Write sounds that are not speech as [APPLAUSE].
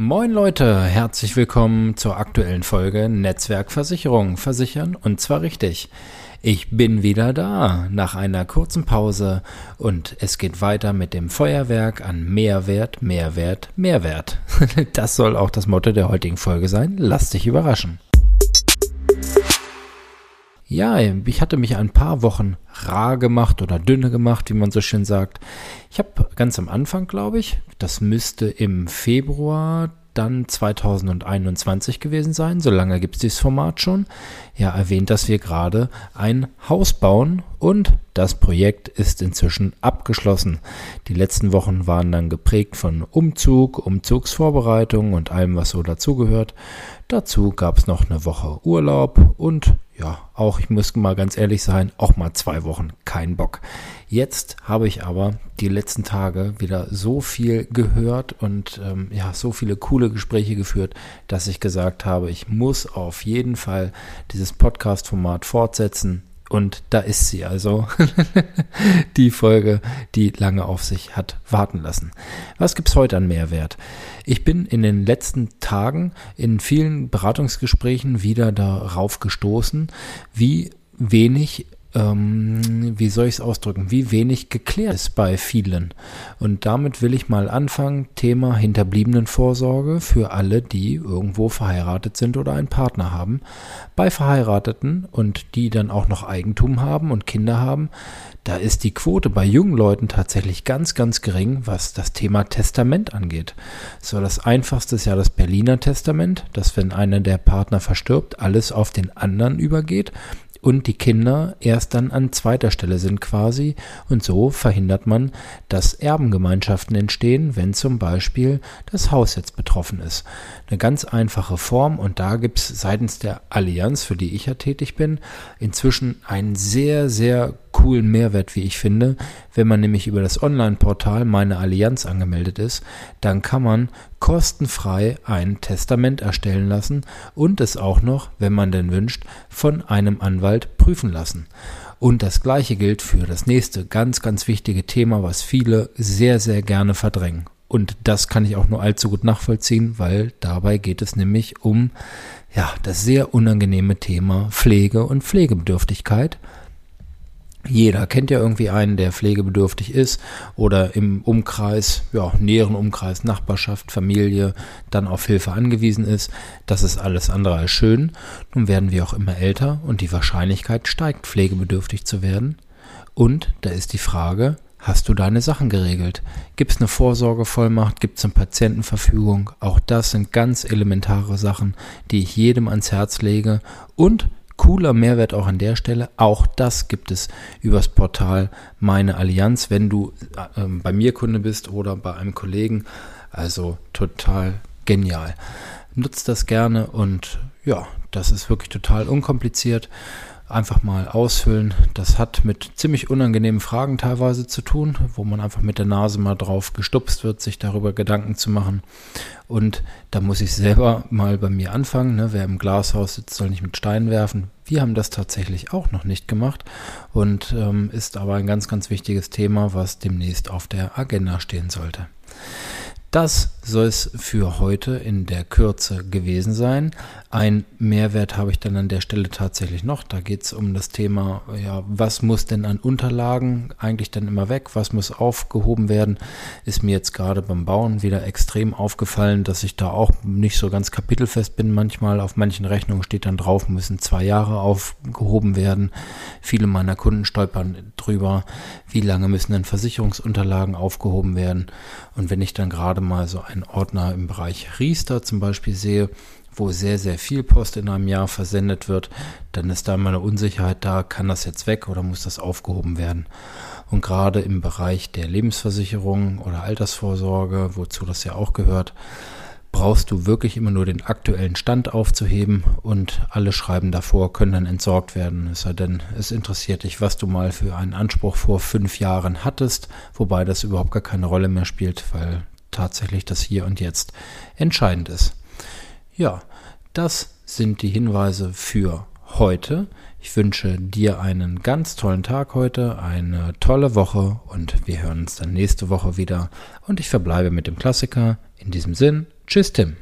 Moin Leute, herzlich willkommen zur aktuellen Folge Netzwerkversicherung versichern und zwar richtig. Ich bin wieder da nach einer kurzen Pause und es geht weiter mit dem Feuerwerk an Mehrwert, Mehrwert, Mehrwert. [LAUGHS] Das soll auch das Motto der heutigen Folge sein. Lass dich überraschen. Ja, ich hatte mich ein paar Wochen rar gemacht oder dünne gemacht, wie man so schön sagt. Ich habe ganz am Anfang, glaube ich, das müsste im Februar dann 2021 gewesen sein. So lange gibt es dieses Format schon. Ja, erwähnt, dass wir gerade ein Haus bauen und das Projekt ist inzwischen abgeschlossen. Die letzten Wochen waren dann geprägt von Umzug, Umzugsvorbereitung und allem, was so dazugehört. Dazu gab es noch eine Woche Urlaub und ja, auch, ich muss mal ganz ehrlich sein, auch mal zwei Wochen kein Bock. Jetzt habe ich aber die letzten Tage wieder so viel gehört und ähm, ja, so viele coole Gespräche geführt, dass ich gesagt habe, ich muss auf jeden Fall dieses Podcast-Format fortsetzen. Und da ist sie also, [LAUGHS] die Folge, die lange auf sich hat warten lassen. Was gibt's heute an Mehrwert? Ich bin in den letzten Tagen in vielen Beratungsgesprächen wieder darauf gestoßen, wie wenig ähm, wie soll ich es ausdrücken, wie wenig geklärt ist bei vielen. Und damit will ich mal anfangen, Thema Hinterbliebenenvorsorge für alle, die irgendwo verheiratet sind oder einen Partner haben. Bei Verheirateten und die dann auch noch Eigentum haben und Kinder haben, da ist die Quote bei jungen Leuten tatsächlich ganz, ganz gering, was das Thema Testament angeht. So, das einfachste ist ja das Berliner Testament, dass wenn einer der Partner verstirbt, alles auf den anderen übergeht und die Kinder erst dann an zweiter Stelle sind quasi und so verhindert man, dass Erbengemeinschaften entstehen, wenn zum Beispiel das Haus jetzt betroffen ist. Eine ganz einfache Form und da gibt es seitens der Allianz, für die ich ja tätig bin, inzwischen einen sehr, sehr coolen Mehrwert, wie ich finde. Wenn man nämlich über das Online-Portal Meine Allianz angemeldet ist, dann kann man kostenfrei ein Testament erstellen lassen und es auch noch, wenn man denn wünscht, von einem Anwalt prüfen lassen. Und das gleiche gilt für das nächste ganz, ganz wichtige Thema, was viele sehr, sehr gerne verdrängen. Und das kann ich auch nur allzu gut nachvollziehen, weil dabei geht es nämlich um ja, das sehr unangenehme Thema Pflege und Pflegebedürftigkeit. Jeder kennt ja irgendwie einen, der pflegebedürftig ist oder im Umkreis, ja, näheren Umkreis, Nachbarschaft, Familie dann auf Hilfe angewiesen ist. Das ist alles andere als schön. Nun werden wir auch immer älter und die Wahrscheinlichkeit steigt, pflegebedürftig zu werden. Und da ist die Frage, hast du deine Sachen geregelt? Gibt es eine Vorsorgevollmacht? Gibt es eine Patientenverfügung? Auch das sind ganz elementare Sachen, die ich jedem ans Herz lege. Und cooler Mehrwert auch an der Stelle. Auch das gibt es übers Portal Meine Allianz, wenn du äh, bei mir Kunde bist oder bei einem Kollegen. Also total genial. Nutzt das gerne und ja, das ist wirklich total unkompliziert einfach mal ausfüllen. Das hat mit ziemlich unangenehmen Fragen teilweise zu tun, wo man einfach mit der Nase mal drauf gestupst wird, sich darüber Gedanken zu machen. Und da muss ich selber mal bei mir anfangen. Ne? Wer im Glashaus sitzt, soll nicht mit Steinen werfen. Wir haben das tatsächlich auch noch nicht gemacht und ähm, ist aber ein ganz, ganz wichtiges Thema, was demnächst auf der Agenda stehen sollte. Das soll es für heute in der Kürze gewesen sein. Ein Mehrwert habe ich dann an der Stelle tatsächlich noch. Da geht es um das Thema, ja, was muss denn an Unterlagen eigentlich dann immer weg? Was muss aufgehoben werden? Ist mir jetzt gerade beim Bauen wieder extrem aufgefallen, dass ich da auch nicht so ganz kapitelfest bin. Manchmal auf manchen Rechnungen steht dann drauf, müssen zwei Jahre aufgehoben werden. Viele meiner Kunden stolpern drüber, wie lange müssen denn Versicherungsunterlagen aufgehoben werden. Und wenn ich dann gerade mal so einen Ordner im Bereich Riester zum Beispiel sehe, wo sehr, sehr viel Post in einem Jahr versendet wird, dann ist da immer eine Unsicherheit da, kann das jetzt weg oder muss das aufgehoben werden? Und gerade im Bereich der Lebensversicherung oder Altersvorsorge, wozu das ja auch gehört, brauchst du wirklich immer nur den aktuellen Stand aufzuheben und alle Schreiben davor können dann entsorgt werden. Es sei denn, es interessiert dich, was du mal für einen Anspruch vor fünf Jahren hattest, wobei das überhaupt gar keine Rolle mehr spielt, weil tatsächlich das Hier und Jetzt entscheidend ist. Ja, das sind die Hinweise für heute. Ich wünsche dir einen ganz tollen Tag heute, eine tolle Woche und wir hören uns dann nächste Woche wieder. Und ich verbleibe mit dem Klassiker. In diesem Sinn, Tschüss, Tim.